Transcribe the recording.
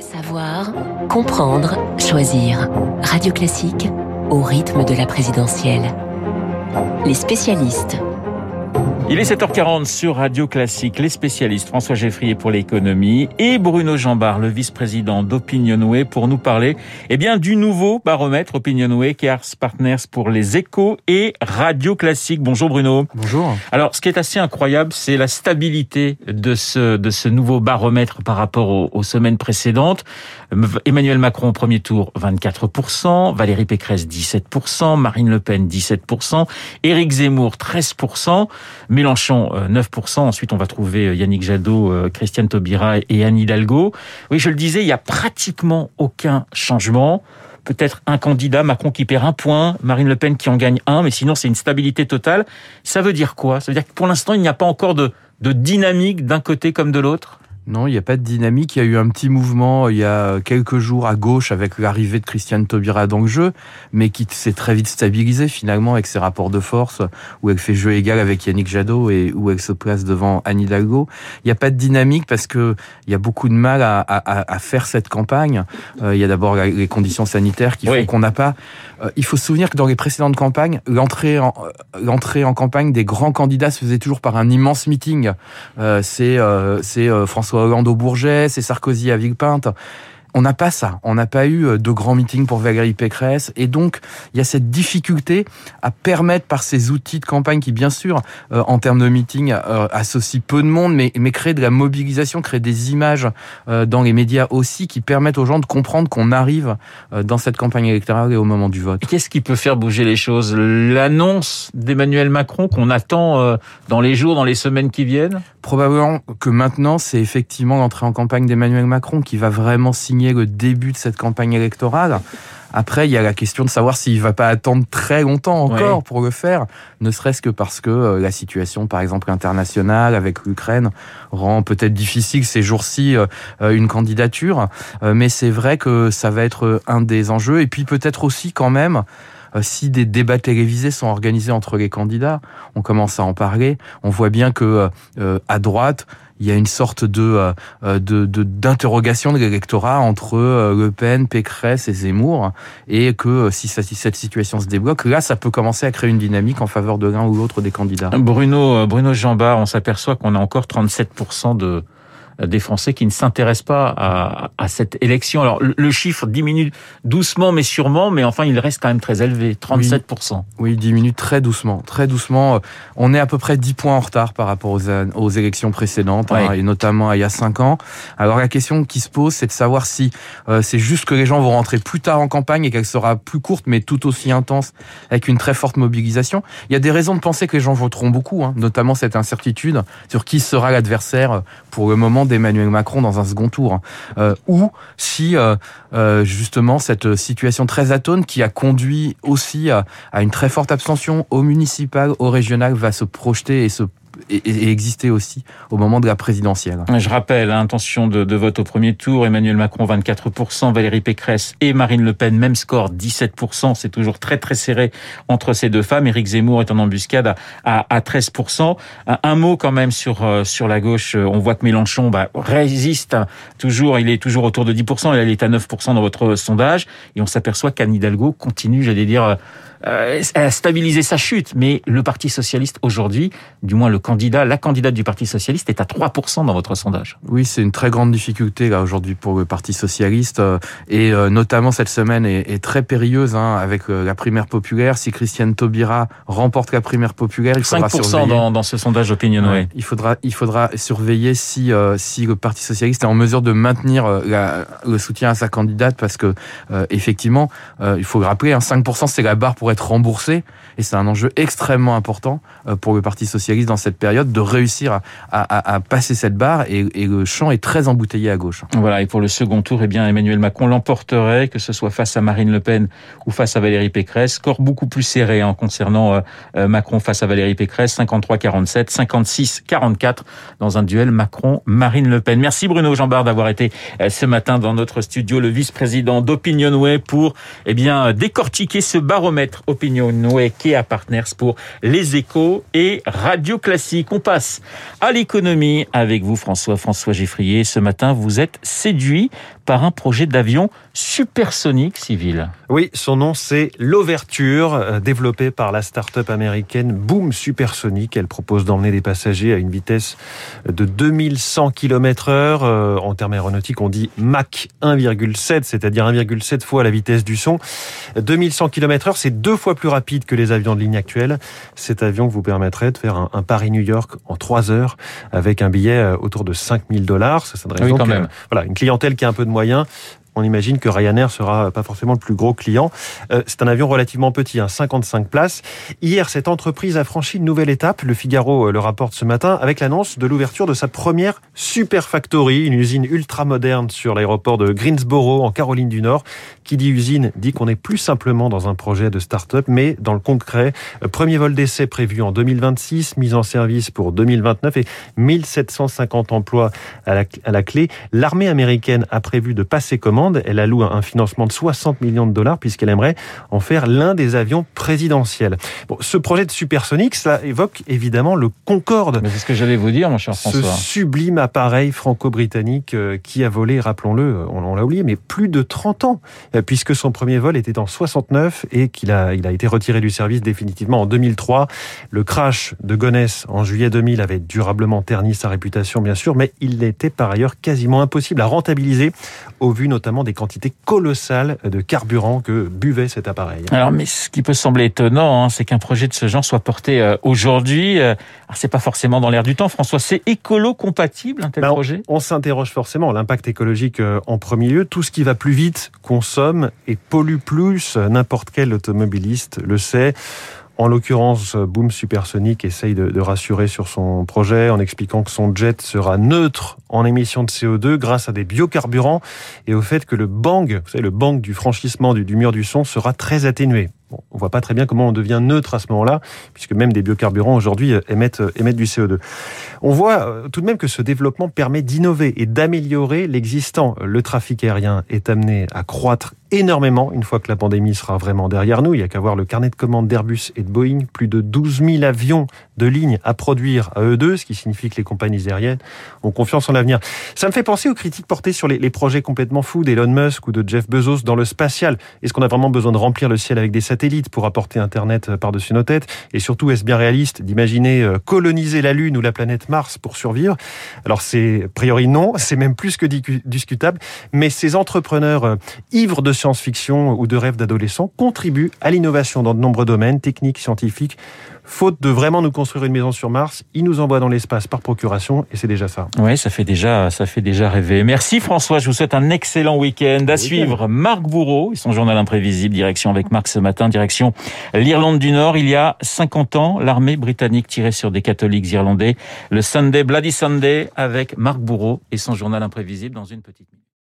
Savoir, comprendre, choisir. Radio Classique au rythme de la présidentielle. Les spécialistes. Il est 7h40 sur Radio Classique. Les spécialistes François Geffrier pour l'économie et Bruno Jambard, le vice-président d'Opinionway, pour nous parler eh bien, du nouveau baromètre Opinionway Cars Partners pour les échos et Radio Classique. Bonjour Bruno. Bonjour. Alors, ce qui est assez incroyable, c'est la stabilité de ce, de ce nouveau baromètre par rapport aux, aux semaines précédentes. Emmanuel Macron au premier tour, 24%, Valérie Pécresse, 17%, Marine Le Pen, 17%, Éric Zemmour, 13%, Mélenchon, 9%. Ensuite, on va trouver Yannick Jadot, Christiane Taubira et Anne Hidalgo. Oui, je le disais, il y a pratiquement aucun changement peut-être un candidat, Macron qui perd un point, Marine Le Pen qui en gagne un, mais sinon c'est une stabilité totale. Ça veut dire quoi? Ça veut dire que pour l'instant, il n'y a pas encore de, de dynamique d'un côté comme de l'autre? Non, il n'y a pas de dynamique. Il y a eu un petit mouvement il y a quelques jours à gauche avec l'arrivée de Christiane Taubira dans le jeu, mais qui s'est très vite stabilisé finalement avec ses rapports de force, où elle fait jeu égal avec Yannick Jadot et où elle se place devant Anne Hidalgo. Il n'y a pas de dynamique parce que il y a beaucoup de mal à, à, à faire cette campagne. Euh, il y a d'abord les conditions sanitaires qui font oui. qu'on n'a pas. Euh, il faut se souvenir que dans les précédentes campagnes, l'entrée en, l'entrée en campagne des grands candidats se faisait toujours par un immense meeting. Euh, c'est c'est François Bourget, c'est Sarkozy à Villepinte. On n'a pas ça. On n'a pas eu de grands meetings pour Valérie Pécresse. Et donc, il y a cette difficulté à permettre par ces outils de campagne qui, bien sûr, euh, en termes de meeting, euh, associent peu de monde, mais, mais créent de la mobilisation, créent des images euh, dans les médias aussi qui permettent aux gens de comprendre qu'on arrive dans cette campagne électorale et au moment du vote. Qu'est-ce qui peut faire bouger les choses? L'annonce d'Emmanuel Macron qu'on attend dans les jours, dans les semaines qui viennent? Probablement que maintenant, c'est effectivement l'entrée en campagne d'Emmanuel Macron qui va vraiment signer le début de cette campagne électorale. Après, il y a la question de savoir s'il va pas attendre très longtemps encore ouais. pour le faire, ne serait-ce que parce que euh, la situation, par exemple, internationale avec l'Ukraine rend peut-être difficile ces jours-ci euh, une candidature. Euh, mais c'est vrai que ça va être un des enjeux. Et puis peut-être aussi quand même si des débats télévisés sont organisés entre les candidats, on commence à en parler. On voit bien que euh, à droite, il y a une sorte de de d'interrogation de, de l'électorat entre Le Pen, Pécresse et Zemmour, et que si, ça, si cette situation se débloque, là, ça peut commencer à créer une dynamique en faveur de l'un ou l'autre des candidats. Bruno Bruno Jambard, on s'aperçoit qu'on a encore 37% de des Français qui ne s'intéressent pas à, à, cette élection. Alors le chiffre diminue doucement mais sûrement, mais enfin il reste quand même très élevé, 37%. Oui, il diminue très doucement, très doucement. On est à peu près 10 points en retard par rapport aux, aux élections précédentes, hein, et notamment il y a 5 ans. Alors la question qui se pose, c'est de savoir si euh, c'est juste que les gens vont rentrer plus tard en campagne et qu'elle sera plus courte mais tout aussi intense, avec une très forte mobilisation. Il y a des raisons de penser que les gens voteront beaucoup, hein, notamment cette incertitude sur qui sera l'adversaire pour le moment d'Emmanuel Macron dans un second tour, euh, ou si euh, euh, justement cette situation très atone qui a conduit aussi à, à, une très forte abstention au municipal, au régional, va se projeter et se et, exister aussi au moment de la présidentielle. Je rappelle, hein, intention de, vote au premier tour, Emmanuel Macron 24%, Valérie Pécresse et Marine Le Pen, même score 17%, c'est toujours très très serré entre ces deux femmes. Éric Zemmour est en embuscade à, à, à 13%. Un, mot quand même sur, sur la gauche, on voit que Mélenchon bah, résiste toujours, il est toujours autour de 10%, il est à 9% dans votre sondage, et on s'aperçoit qu'Anne Hidalgo continue, j'allais dire, euh, à stabiliser sa chute. Mais le Parti socialiste aujourd'hui, du moins le candidat, la candidate du Parti socialiste est à 3% dans votre sondage. Oui, c'est une très grande difficulté là aujourd'hui pour le Parti socialiste euh, et euh, notamment cette semaine est, est très périlleuse hein, avec euh, la primaire populaire. Si Christiane Taubira remporte la primaire populaire, il faudra 5% surveiller. Dans, dans ce sondage opinion. Ouais, il faudra il faudra surveiller si si le Parti socialiste est en mesure de maintenir la, le soutien à sa candidate parce que effectivement il faut le rappeler, hein, 5% c'est la barre pour être remboursé et c'est un enjeu extrêmement important pour le Parti socialiste dans cette période de réussir à, passer cette barre et, le champ est très embouteillé à gauche. Voilà, et pour le second tour, eh bien Emmanuel Macron l'emporterait, que ce soit face à Marine Le Pen ou face à Valérie Pécresse. Score beaucoup plus serré en hein, concernant euh, Macron face à Valérie Pécresse, 53-47, 56-44 dans un duel Macron-Marine Le Pen. Merci Bruno Jambard d'avoir été euh, ce matin dans notre studio, le vice-président d'Opinionway pour eh bien décortiquer ce baromètre opinion Noé Kea Partners pour Les Échos et Radio Classique. On passe à l'économie avec vous, François. François Geffrier, ce matin, vous êtes séduit par un projet d'avion supersonique civil. Oui, son nom c'est l'Ouverture, euh, développé par la start-up américaine Boom Supersonic. Elle propose d'emmener des passagers à une vitesse de 2100 km heure. Euh, en termes aéronautiques, on dit Mach 1,7, c'est-à-dire 1,7 fois la vitesse du son. 2100 km heure, c'est deux fois plus rapide que les avions de ligne actuels. Cet avion vous permettrait de faire un, Paris-New York en 3 heures avec un billet euh, autour de 5000 dollars. Ça s'adresse oui, donc à voilà, une clientèle qui a un peu de moyens on imagine que Ryanair sera pas forcément le plus gros client. Euh, c'est un avion relativement petit, 55 hein, places. Hier, cette entreprise a franchi une nouvelle étape. Le Figaro euh, le rapporte ce matin avec l'annonce de l'ouverture de sa première Super Factory, une usine ultra moderne sur l'aéroport de Greensboro en Caroline du Nord. Qui dit usine dit qu'on n'est plus simplement dans un projet de start-up, mais dans le concret. Euh, premier vol d'essai prévu en 2026, mise en service pour 2029 et 1750 emplois à la clé. L'armée américaine a prévu de passer commande elle alloue un financement de 60 millions de dollars puisqu'elle aimerait en faire l'un des avions présidentiels. Bon, ce projet de supersonique, ça évoque évidemment le Concorde. Mais c'est ce que j'allais vous dire, mon cher François. Ce sublime appareil franco-britannique euh, qui a volé, rappelons-le, on, l'a oublié, mais plus de 30 ans, euh, puisque son premier vol était en 69 et qu'il a, il a été retiré du service définitivement en 2003. Le crash de Gonesse en juillet 2000 avait durablement terni sa réputation, bien sûr, mais il était par ailleurs quasiment impossible à rentabiliser au vu notamment des quantités colossales de carburant que buvait cet appareil. Alors, mais ce qui peut sembler étonnant, hein, c'est qu'un projet de ce genre soit porté euh, aujourd'hui. Euh, c'est pas forcément dans l'air du temps, François. C'est écolo-compatible un tel ben, projet? On, s'interroge forcément. L'impact écologique euh, en premier lieu. Tout ce qui va plus vite consomme et pollue plus. N'importe quel automobiliste le sait. En l'occurrence, Boom Supersonic essaye de, rassurer sur son projet en expliquant que son jet sera neutre en émissions de CO2 grâce à des biocarburants et au fait que le bang, vous savez, le bang du franchissement du mur du son sera très atténué. Bon, on voit pas très bien comment on devient neutre à ce moment-là, puisque même des biocarburants aujourd'hui euh, émettent, euh, émettent du CO2. On voit euh, tout de même que ce développement permet d'innover et d'améliorer l'existant. Le trafic aérien est amené à croître énormément une fois que la pandémie sera vraiment derrière nous. Il y a qu'à voir le carnet de commandes d'Airbus et de Boeing, plus de 12 000 avions de ligne à produire à eux deux, ce qui signifie que les compagnies aériennes ont confiance en l'avenir. Ça me fait penser aux critiques portées sur les, les projets complètement fous d'Elon Musk ou de Jeff Bezos dans le spatial. Est-ce qu'on a vraiment besoin de remplir le ciel avec des satellites pour apporter Internet euh, par-dessus nos têtes? Et surtout, est-ce bien réaliste d'imaginer euh, coloniser la Lune ou la planète Mars pour survivre? Alors c'est a priori non, c'est même plus que discutable, mais ces entrepreneurs euh, ivres de science-fiction ou de rêves d'adolescents contribuent à l'innovation dans de nombreux domaines techniques, scientifiques, faute de vraiment nous construire une maison sur Mars, ils nous envoient dans l'espace par procuration et c'est déjà ça. Oui, ça fait déjà, ça fait déjà rêver. Merci François, je vous souhaite un excellent week-end. À suivre, Marc Bourreau et son journal imprévisible, direction avec Marc ce matin, direction l'Irlande du Nord. Il y a 50 ans, l'armée britannique tirait sur des catholiques irlandais. Le Sunday, Bloody Sunday, avec Marc Bourreau et son journal imprévisible dans une petite minute.